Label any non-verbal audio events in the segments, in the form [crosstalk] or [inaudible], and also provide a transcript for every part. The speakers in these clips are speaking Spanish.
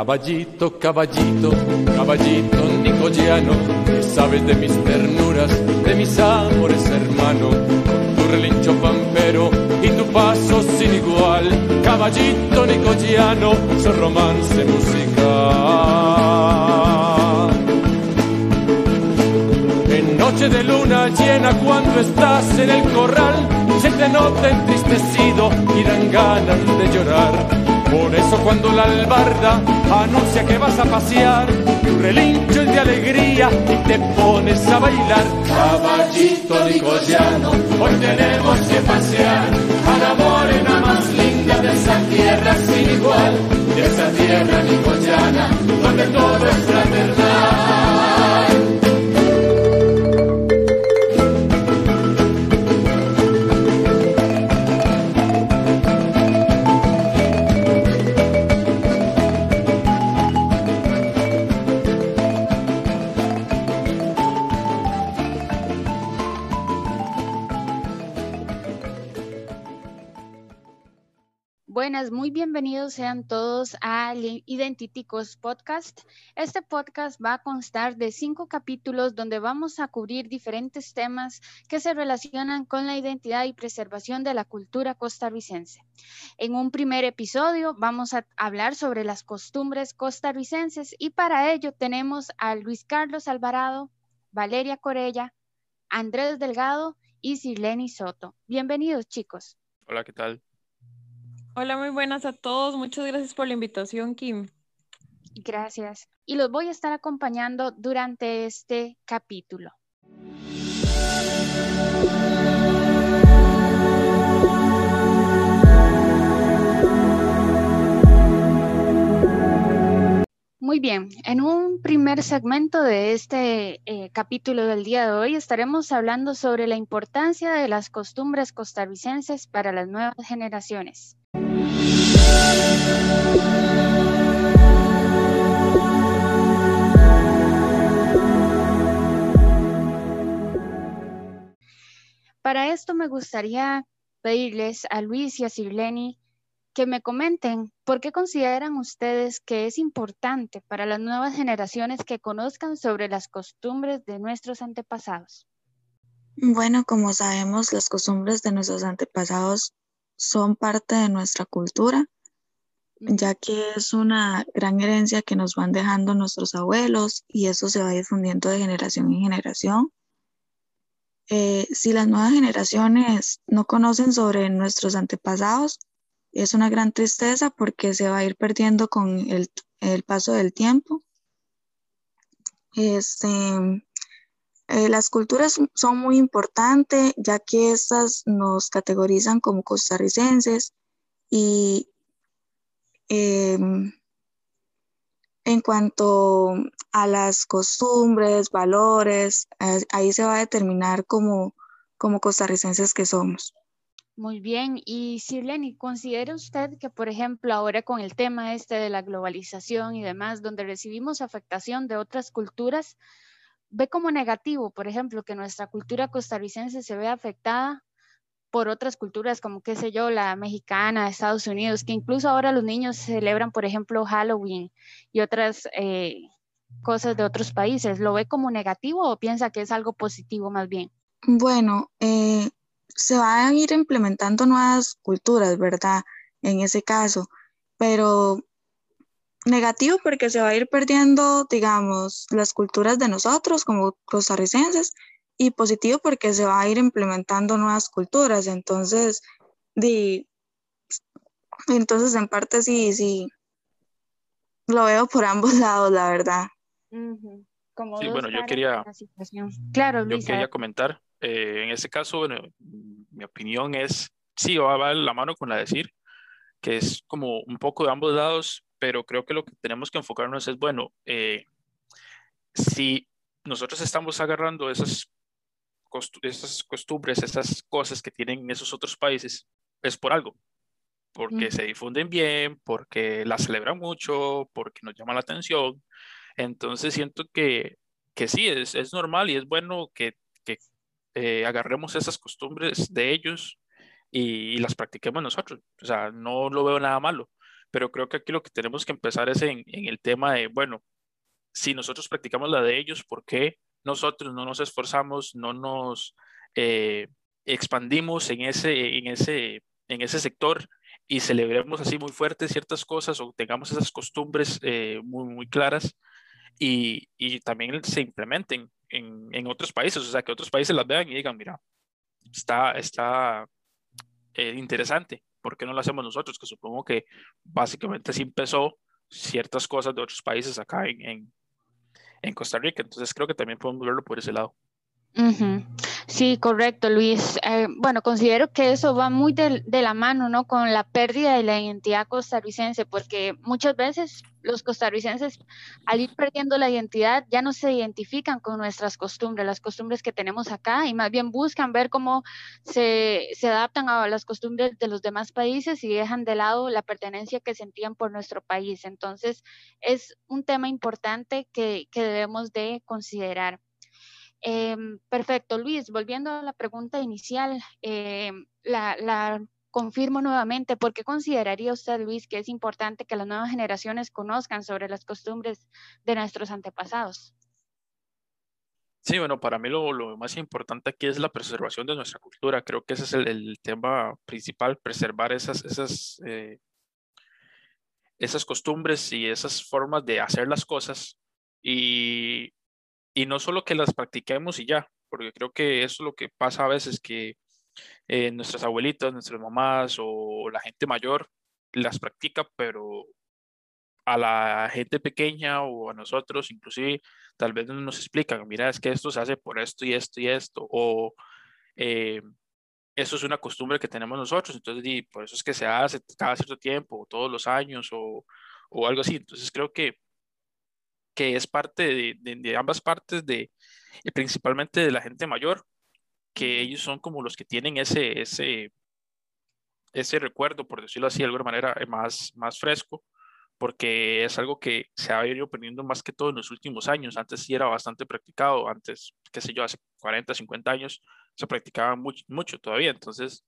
Caballito, caballito, caballito nicoliano, que sabes de mis ternuras, de mis amores hermano, tu relincho pampero y tu paso sin igual, caballito nicoliano, su romance musical. En noche de luna llena cuando estás en el corral, se te nota entristecido y dan ganas de llorar por eso cuando la albarda anuncia que vas a pasear, tu relincho es de alegría y te pones a bailar. Caballito nicoyano, hoy tenemos que pasear a la morena más linda de esa tierra sin igual, de esa tierra nicoyana, donde todo es fraternal. Muy bienvenidos sean todos a Identiticos Podcast. Este podcast va a constar de cinco capítulos donde vamos a cubrir diferentes temas que se relacionan con la identidad y preservación de la cultura costarricense. En un primer episodio vamos a hablar sobre las costumbres costarricenses y para ello tenemos a Luis Carlos Alvarado, Valeria Corella, Andrés Delgado y Sirleni Soto. Bienvenidos chicos. Hola, ¿qué tal? Hola, muy buenas a todos. Muchas gracias por la invitación, Kim. Gracias. Y los voy a estar acompañando durante este capítulo. Muy bien, en un primer segmento de este eh, capítulo del día de hoy estaremos hablando sobre la importancia de las costumbres costarricenses para las nuevas generaciones. Para esto me gustaría pedirles a Luis y a Sirleni que me comenten por qué consideran ustedes que es importante para las nuevas generaciones que conozcan sobre las costumbres de nuestros antepasados. Bueno, como sabemos, las costumbres de nuestros antepasados son parte de nuestra cultura, ya que es una gran herencia que nos van dejando nuestros abuelos y eso se va difundiendo de generación en generación. Eh, si las nuevas generaciones no conocen sobre nuestros antepasados, es una gran tristeza porque se va a ir perdiendo con el, paso del tiempo. Este, eh, las culturas son muy importantes ya que estas nos categorizan como costarricenses y em, en cuanto a las costumbres, valores, ahí se va a determinar como, como costarricenses que somos. Muy bien. Y Sirleni, ¿considera usted que, por ejemplo, ahora con el tema este de la globalización y demás, donde recibimos afectación de otras culturas, ve como negativo, por ejemplo, que nuestra cultura costarricense se vea afectada por otras culturas como, qué sé yo, la mexicana, Estados Unidos, que incluso ahora los niños celebran, por ejemplo, Halloween y otras eh, cosas de otros países. ¿Lo ve como negativo o piensa que es algo positivo más bien? Bueno, eh, se van a ir implementando nuevas culturas, ¿verdad? En ese caso, pero negativo porque se va a ir perdiendo, digamos, las culturas de nosotros como costarricenses y positivo porque se va a ir implementando nuevas culturas. Entonces, di, entonces en parte sí, sí, lo veo por ambos [laughs] lados, la verdad. sí, bueno, yo quería, claro, yo quería comentar, eh, en este caso, bueno, mi opinión es, sí, va a la mano con la decir, que es como un poco de ambos lados, pero creo que lo que tenemos que enfocarnos es, bueno, eh, si nosotros estamos agarrando esas, esas costumbres, esas cosas que tienen esos otros países, es por algo, porque se difunden bien, porque las celebran mucho, porque nos llama la atención. Entonces siento que, que sí, es, es normal y es bueno que, que eh, agarremos esas costumbres de ellos y, y, las practiquemos nosotros. O sea, no lo veo nada malo pero creo que aquí lo que tenemos que empezar es en, en el tema de, bueno, si nosotros practicamos la de ellos, ¿por qué nosotros no nos esforzamos, no nos eh, expandimos en ese, en, ese, en ese sector y celebremos así muy fuerte ciertas cosas o tengamos esas costumbres eh, muy, muy claras y, y, también se implementen en, en, otros países, o sea, que otros países las vean y digan, mira, está, está eh, interesante, ¿por qué no lo hacemos nosotros? Que supongo que básicamente así empezó ciertas cosas de otros países acá en, en Costa Rica, entonces creo que también podemos verlo por ese lado. Sí, correcto, Luis. Eh, bueno, considero que eso va muy de, la mano, ¿no? Con la pérdida de la identidad costarricense, porque muchas veces los costarricenses, al ir perdiendo la identidad, ya no se identifican con nuestras costumbres, las costumbres que tenemos acá, y más bien buscan ver cómo se, se adaptan a las costumbres de los demás países y dejan de lado la pertenencia que sentían por nuestro país. Entonces, es un tema importante que, que debemos de considerar. Eh, perfecto, Luis, volviendo a la pregunta inicial, eh, la, confirmo nuevamente, ¿por qué consideraría usted, Luis, que es importante que las nuevas generaciones conozcan sobre las costumbres de nuestros antepasados? Sí, bueno, para mí lo, más importante aquí es la preservación de nuestra cultura. Creo que ese es el, tema principal, preservar esas, eh, esas costumbres y esas formas de hacer las cosas. Y y no solo que las practiquemos y ya, porque creo que eso es lo que pasa a veces, que eh, nuestras abuelitas, nuestras mamás o la gente mayor las practica, pero a la gente pequeña o a nosotros inclusive tal vez no nos explican, mira, es que esto se hace por esto y esto y esto, o eh, eso es una costumbre que tenemos nosotros, entonces por eso es que se hace cada cierto tiempo, todos los años, o, o algo así. Entonces creo que que es parte de, de, de ambas partes, de, y principalmente de la gente mayor, que ellos son como los que tienen ese, ese, ese recuerdo, por decirlo así de alguna manera, eh, más, más fresco, porque es algo que se ha ido perdiendo más que todo en los últimos años. Antes sí era bastante practicado, antes, qué sé yo, hace 40, 50 años se practicaba mucho, mucho todavía. Entonces,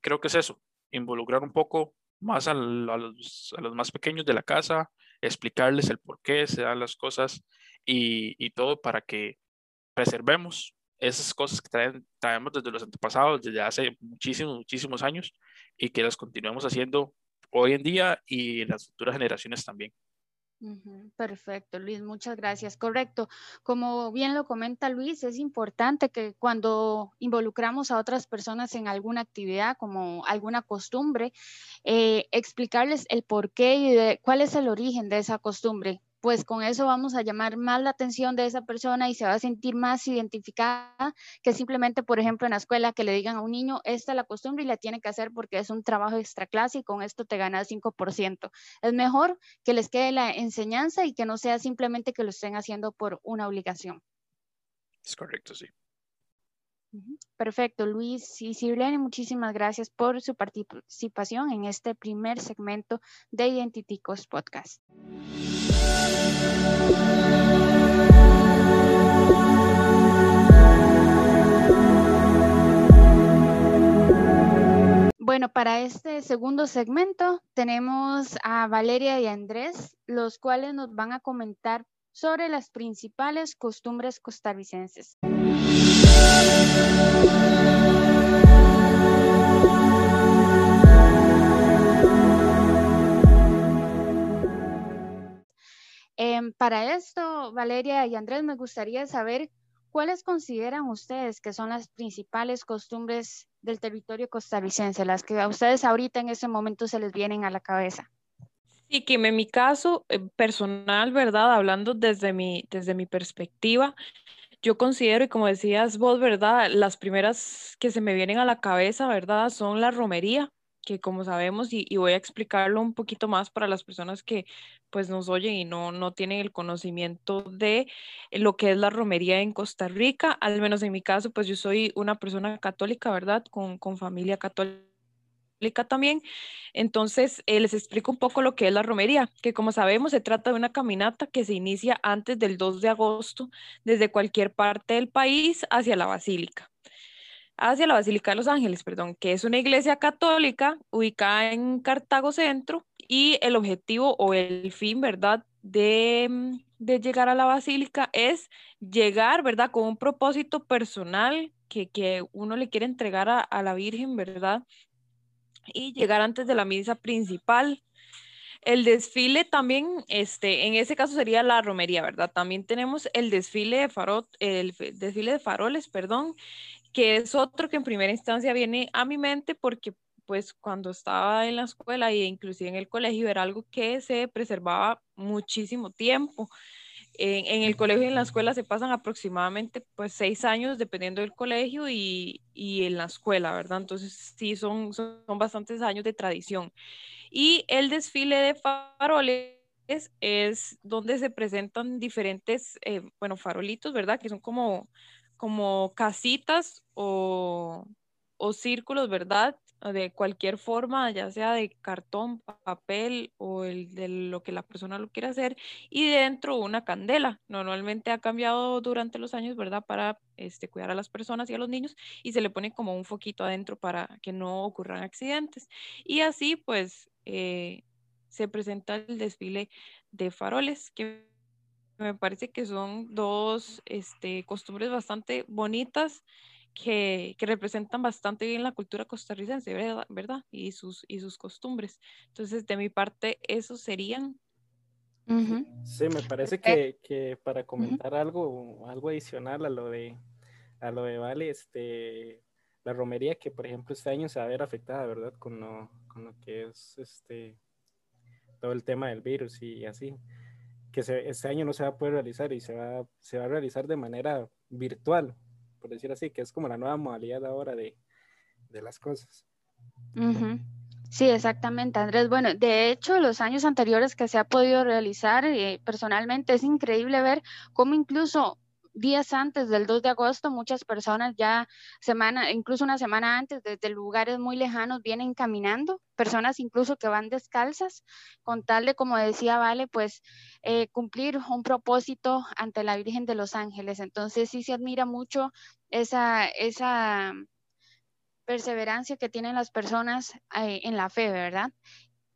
creo que es eso, involucrar un poco más a, los, a los más pequeños de la casa, explicarles el por qué se dan las cosas y, y todo para que preservemos esas cosas que traemos desde los antepasados, desde hace muchísimos, muchísimos años y que las continuemos haciendo hoy en día y en las futuras generaciones también. Perfecto, Luis, muchas gracias. Correcto. Como bien lo comenta Luis, es importante que cuando involucramos a otras personas en alguna actividad, como alguna costumbre, eh, explicarles el por qué y de, cuál es el origen de esa costumbre pues con eso vamos a llamar más la atención de esa persona y se va a sentir más identificada que simplemente, por ejemplo, en la escuela que le digan a un niño, esta es la costumbre y la tiene que hacer porque es un trabajo extra clase y con esto te ganas 5%. Es mejor que les quede la enseñanza y que no sea simplemente que lo estén haciendo por una obligación. Es correcto, sí. Perfecto, Luis y Sirlene, muchísimas gracias por su participación en este primer segmento de Identiticos Podcast. Bueno, para este segundo segmento tenemos a Valeria y Andrés, los cuales nos van a comentar sobre las principales costumbres costarricenses. Eh, para esto, Valeria y Andrés, me gustaría saber cuáles consideran ustedes que son las principales costumbres del territorio costarricense, las que a ustedes ahorita en ese momento se les vienen a la cabeza. Sí, que en mi caso eh, personal, ¿verdad? Hablando desde mi, desde mi perspectiva, yo considero, y como decías vos, ¿verdad? Las primeras que se me vienen a la cabeza, ¿verdad? Son la romería, que como sabemos, y, voy a explicarlo un poquito más para las personas que pues nos oyen y no, no tienen el conocimiento de lo que es la romería en Costa Rica, al menos en mi caso, pues yo soy una persona católica, ¿verdad? Con, con familia católica también. Entonces, eh, les explico un poco lo que es la romería, que como sabemos se trata de una caminata que se inicia antes del 2 de agosto desde cualquier parte del país hacia la basílica hacia la Basílica de los Ángeles, perdón, que es una iglesia católica ubicada en Cartago Centro y el objetivo o el fin, ¿verdad? De, de llegar a la basílica es llegar, ¿verdad? Con un propósito personal que, que uno le quiere entregar a, a la Virgen, ¿verdad? Y llegar antes de la misa principal. El desfile también, este, en ese caso sería la romería, ¿verdad? También tenemos el desfile de farot, el desfile de faroles, perdón, que es otro que en primera instancia viene a mi mente porque pues cuando estaba en la escuela e inclusive en el colegio era algo que se preservaba muchísimo tiempo. En, el colegio y en la escuela se pasan aproximadamente pues seis años dependiendo del colegio y, y en la escuela, ¿verdad? Entonces sí, son, son, bastantes años de tradición. Y el desfile de faroles es donde se presentan diferentes, eh, bueno, farolitos, ¿verdad? Que son como, como casitas o, o círculos, ¿verdad? de cualquier forma, ya sea de cartón, papel o el de lo que la persona lo quiera hacer, y dentro una candela. Normalmente ha cambiado durante los años, ¿verdad? Para este, cuidar a las personas y a los niños, y se le pone como un foquito adentro para que no ocurran accidentes. Y así, pues, eh, se presenta el desfile de faroles, que me parece que son dos este, costumbres bastante bonitas que, representan bastante bien la cultura costarricense, ¿verdad? Y, sus, y sus costumbres. Entonces, de mi parte, esos serían. Sí, me parece que, que para comentar algo, algo adicional a lo de, a lo de Vale, este, la romería que, por ejemplo, este año se va a ver afectada, ¿verdad? Con lo, con lo que es este, todo el tema del virus y así, que este año no se va a poder realizar y se va, se va a realizar de manera virtual, por decir así, que es como la nueva modalidad ahora de, de las cosas. Sí, exactamente, Andrés. Bueno, de hecho, los años anteriores que se ha podido realizar, eh, personalmente es increíble ver cómo incluso días antes del 2 de agosto, muchas personas ya semana, incluso una semana antes, desde lugares muy lejanos, vienen caminando, personas incluso que van descalzas, con tal de, como decía Vale, pues eh, cumplir un propósito ante la Virgen de los Ángeles. Entonces sí se admira mucho esa, esa perseverancia que tienen las personas eh, en la fe, ¿verdad?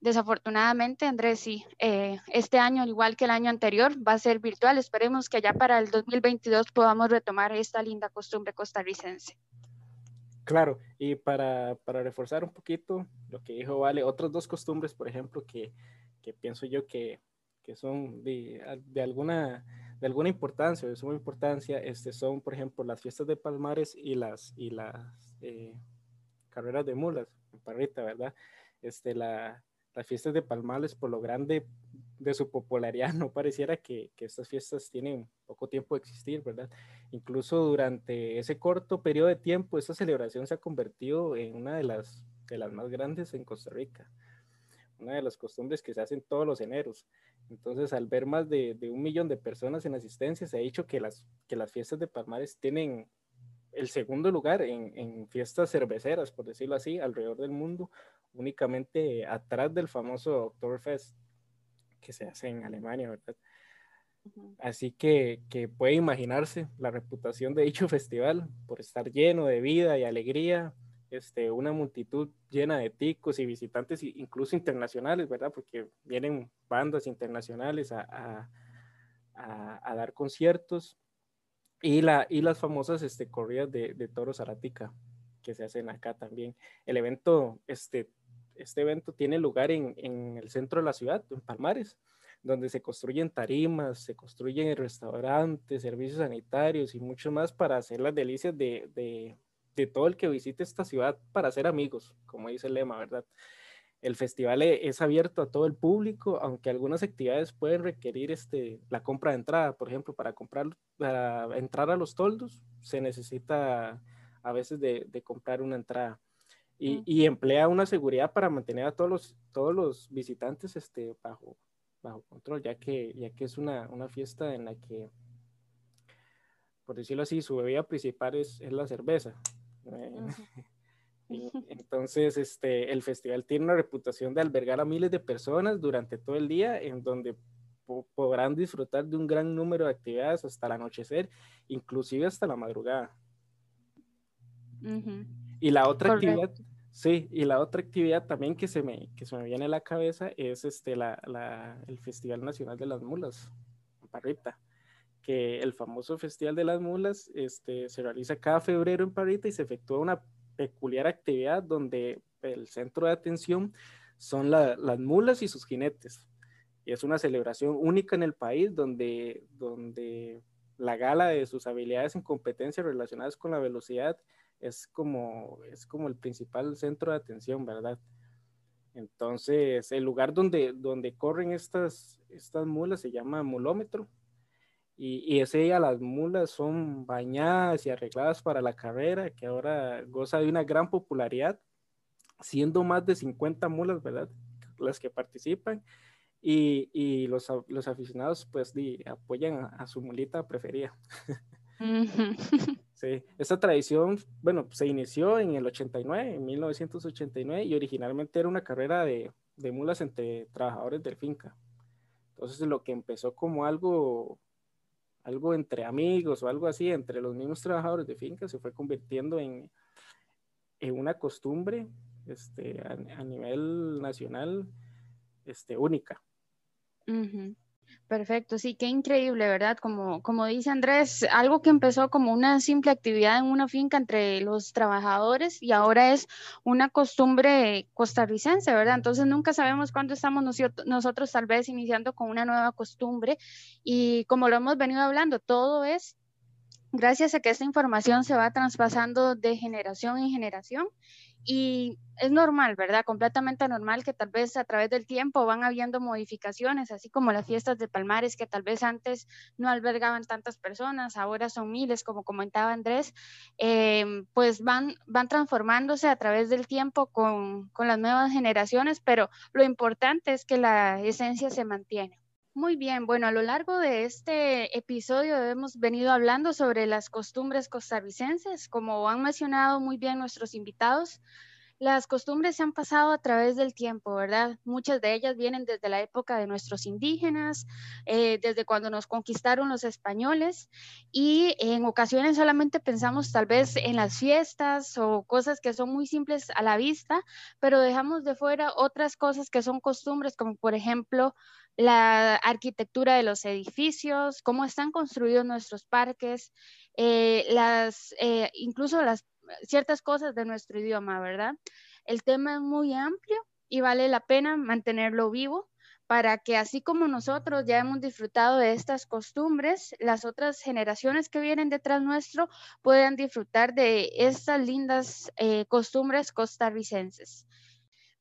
Desafortunadamente, Andrés, sí, eh, este año, al igual que el año anterior, va a ser virtual. Esperemos que ya para el 2022 podamos retomar esta linda costumbre costarricense. Claro, y para, para reforzar un poquito lo que dijo Vale, otras dos costumbres, por ejemplo, que, que pienso yo que, que son de, de, alguna, de alguna importancia, de suma importancia, este, son, por ejemplo, las fiestas de Palmares y las, y las eh, carreras de mulas, en Parrita, ¿verdad? Este, la, las fiestas de Palmales, por lo grande de su popularidad, [laughs] no pareciera que, estas fiestas tienen poco tiempo de existir, ¿verdad? Incluso durante ese corto periodo de tiempo, esta celebración se ha convertido en una de las, más grandes en Costa Rica, una de las costumbres que se hacen todos los eneros. Entonces, al ver más de, un millón de personas en asistencia, se ha dicho que las, fiestas de Palmares tienen el segundo lugar en, fiestas cerveceras, por decirlo así, alrededor del mundo, únicamente atrás del famoso Oktoberfest que se hace en Alemania, ¿verdad? Así que, que, puede imaginarse la reputación de dicho [laughs] festival por estar lleno de vida y alegría, este, una multitud llena de ticos y visitantes, incluso internacionales, ¿verdad? Porque vienen bandas internacionales a, a, a, a dar conciertos y, la, y las famosas este, corridas de, de toros Aratica que se hacen acá también. El evento, este, este evento tiene lugar en, el centro de la ciudad, en Palmares, donde se construyen tarimas, se construyen restaurantes, servicios sanitarios y mucho más para hacer las delicias de, de, de todo el que visite esta ciudad para hacer amigos, como dice el lema, ¿verdad? El festival e, es abierto a todo el público, aunque algunas actividades pueden requerir este, la compra de entrada. Por ejemplo, para comprar, entrar a los toldos, se necesita a veces de comprar una entrada. Y, y, emplea una seguridad para mantener a todos los, todos los visitantes este, bajo, bajo control, ya que, ya que es una, una fiesta en la que, por decirlo así, su bebida principal es, es la cerveza. [laughs] Entonces, este, el festival tiene una reputación de albergar a miles de personas durante todo el día, en donde podrán disfrutar de un gran número de actividades hasta el anochecer, inclusive hasta la madrugada. Y la otra actividad, Sí, y la otra actividad también que se me, que se me viene a la cabeza es este, la, la, el Festival Nacional de las Mulas, en Parrita, que el famoso Festival de las Mulas este, se realiza cada febrero en Parrita y se efectúa una peculiar actividad donde el centro de atención son las mulas y sus jinetes. Y es una celebración única en el país donde, donde la gala de sus habilidades en competencias relacionadas con la velocidad es como, es como el principal centro de atención, ¿verdad? Entonces, el lugar donde, donde corren estas, estas mulas se llama mulómetro. Y, y ese día las mulas son bañadas y arregladas para la carrera, que ahora goza de una gran popularidad, siendo más de 50 mulas, ¿verdad? Las que participan. Y, y los, los, aficionados, pues, di, apoyan a, a, su mulita preferida. [laughs] Sí, esta tradición, bueno, se inició en el 89, en 1989, y originalmente era una carrera de, mulas entre trabajadores del finca. Entonces, lo que empezó como algo, algo entre amigos o algo así, entre los mismos trabajadores de finca, se fue convirtiendo en, una costumbre este, a, nivel nacional este, única. Perfecto, sí, qué increíble, ¿verdad? Como, como dice Andrés, algo que empezó como una simple actividad en una finca entre los trabajadores y ahora es una costumbre costarricense, ¿verdad? Entonces nunca sabemos cuándo estamos nosotros, nosotros tal vez iniciando con una nueva costumbre y como lo hemos venido hablando, todo es gracias a que esta información se va traspasando de generación en generación y es normal, ¿verdad? Completamente normal que tal vez a través del tiempo van habiendo modificaciones, así como las fiestas de Palmares, que tal vez antes no albergaban tantas personas, ahora son miles, como comentaba Andrés, eh, pues van, van transformándose a través del tiempo con, con las nuevas generaciones, pero lo importante es que la esencia se mantiene. Muy bien, bueno, a lo largo de este episodio hemos venido hablando sobre las costumbres costarricenses, como han mencionado muy bien nuestros invitados. Las costumbres se han pasado a través del tiempo, ¿verdad? Muchas de ellas vienen desde la época de nuestros indígenas, eh, desde cuando nos conquistaron los españoles y en ocasiones solamente pensamos tal vez en las fiestas o cosas que son muy simples a la vista, pero dejamos de fuera otras cosas que son costumbres, como por ejemplo la arquitectura de los edificios, cómo están construidos nuestros parques, eh, las, eh, incluso las ciertas cosas de nuestro idioma, ¿verdad? El tema es muy amplio y vale la pena mantenerlo vivo para que así como nosotros ya hemos disfrutado de estas costumbres, las otras generaciones que vienen detrás nuestro puedan disfrutar de estas lindas eh, costumbres costarricenses.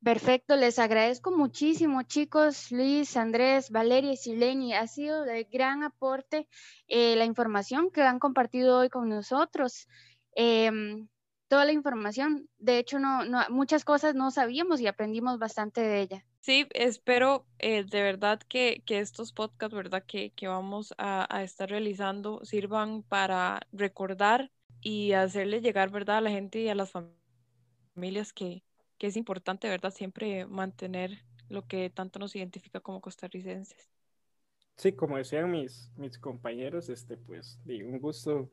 Perfecto, les agradezco muchísimo, chicos, Luis, Andrés, Valeria y Sileni. Ha sido de gran aporte eh, la información que han compartido hoy con nosotros. Eh, toda la información, de hecho, no, no, muchas cosas no sabíamos y aprendimos bastante de ella. Sí, espero eh, de verdad que, que, estos podcasts, ¿verdad? Que, que vamos a, a, estar realizando sirvan para recordar y hacerle llegar, ¿verdad? A la gente y a las familias que, que es importante, ¿verdad? Siempre mantener lo que tanto nos identifica como costarricenses. Sí, como decían mis, mis compañeros, este, pues, un gusto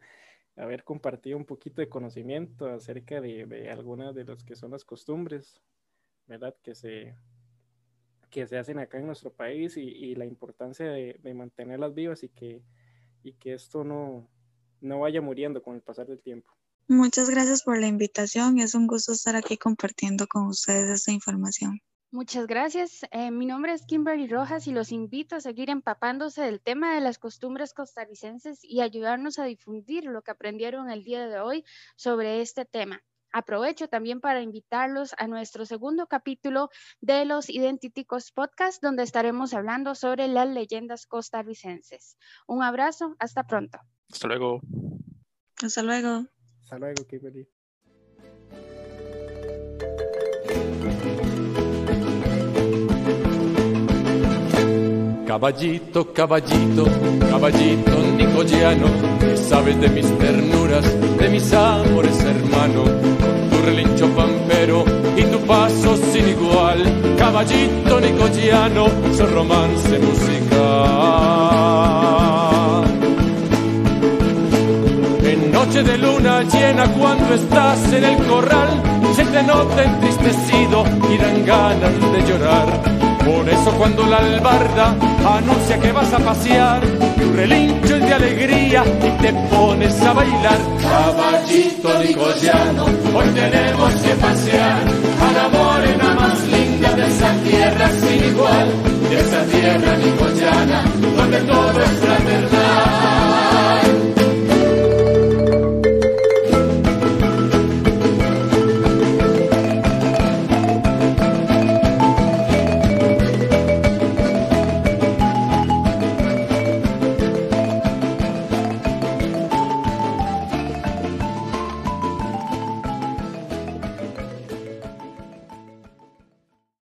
haber compartido un poquito de conocimiento acerca de, de algunas de las que son las costumbres, ¿verdad? Que se, que se hacen acá en nuestro país y, la importancia de, de, mantenerlas vivas y que, y que esto no, no vaya muriendo con el pasar del tiempo. Muchas gracias por la invitación. Es un gusto estar aquí compartiendo con ustedes esta información. Muchas gracias. Eh, mi nombre es Kimberly Rojas y los invito a seguir empapándose del tema de las costumbres costarricenses y ayudarnos a difundir lo que aprendieron el día de hoy sobre este tema. Aprovecho también para invitarlos a nuestro segundo capítulo de los Identiticos Podcast, donde estaremos hablando sobre las leyendas costarricenses. Un abrazo, hasta pronto. Hasta luego. Hasta luego. Hasta luego, Kimberly. Caballito, caballito, caballito nicoyano, que sabes de mis ternuras, de mis amores, hermano, tu relincho pampero y tu paso sin igual. Caballito nicoyano, son romance musical. En noche de luna llena, cuando estás en el corral, se te nota entristecido y dan ganas de llorar. Por eso cuando la albarda anuncia que vas a pasear, tu relincho es de alegría y te pones a bailar. Caballito nicoyano, hoy tenemos que pasear. A la morena más linda de esa tierra sin igual, de esa tierra nicoyana, donde todo es fraternal